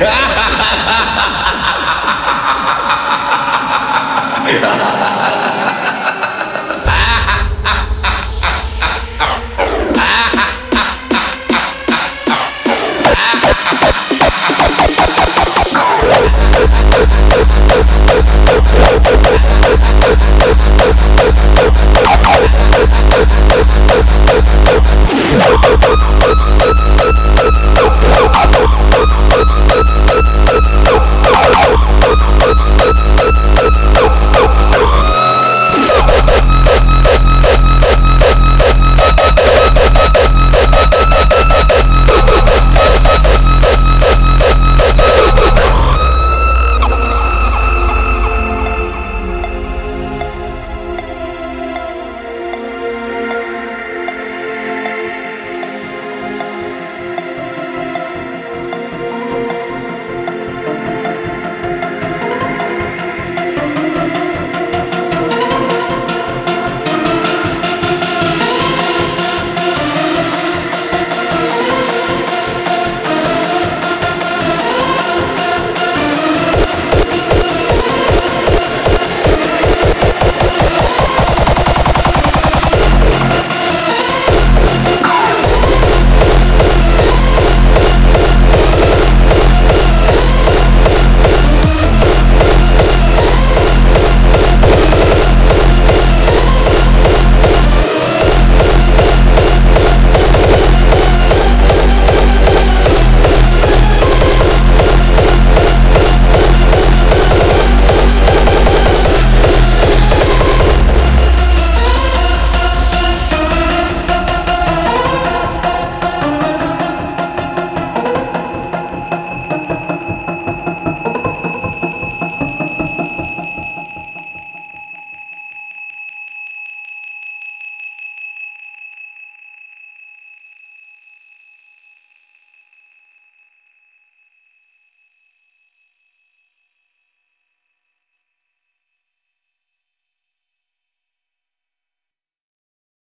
ハハハハハ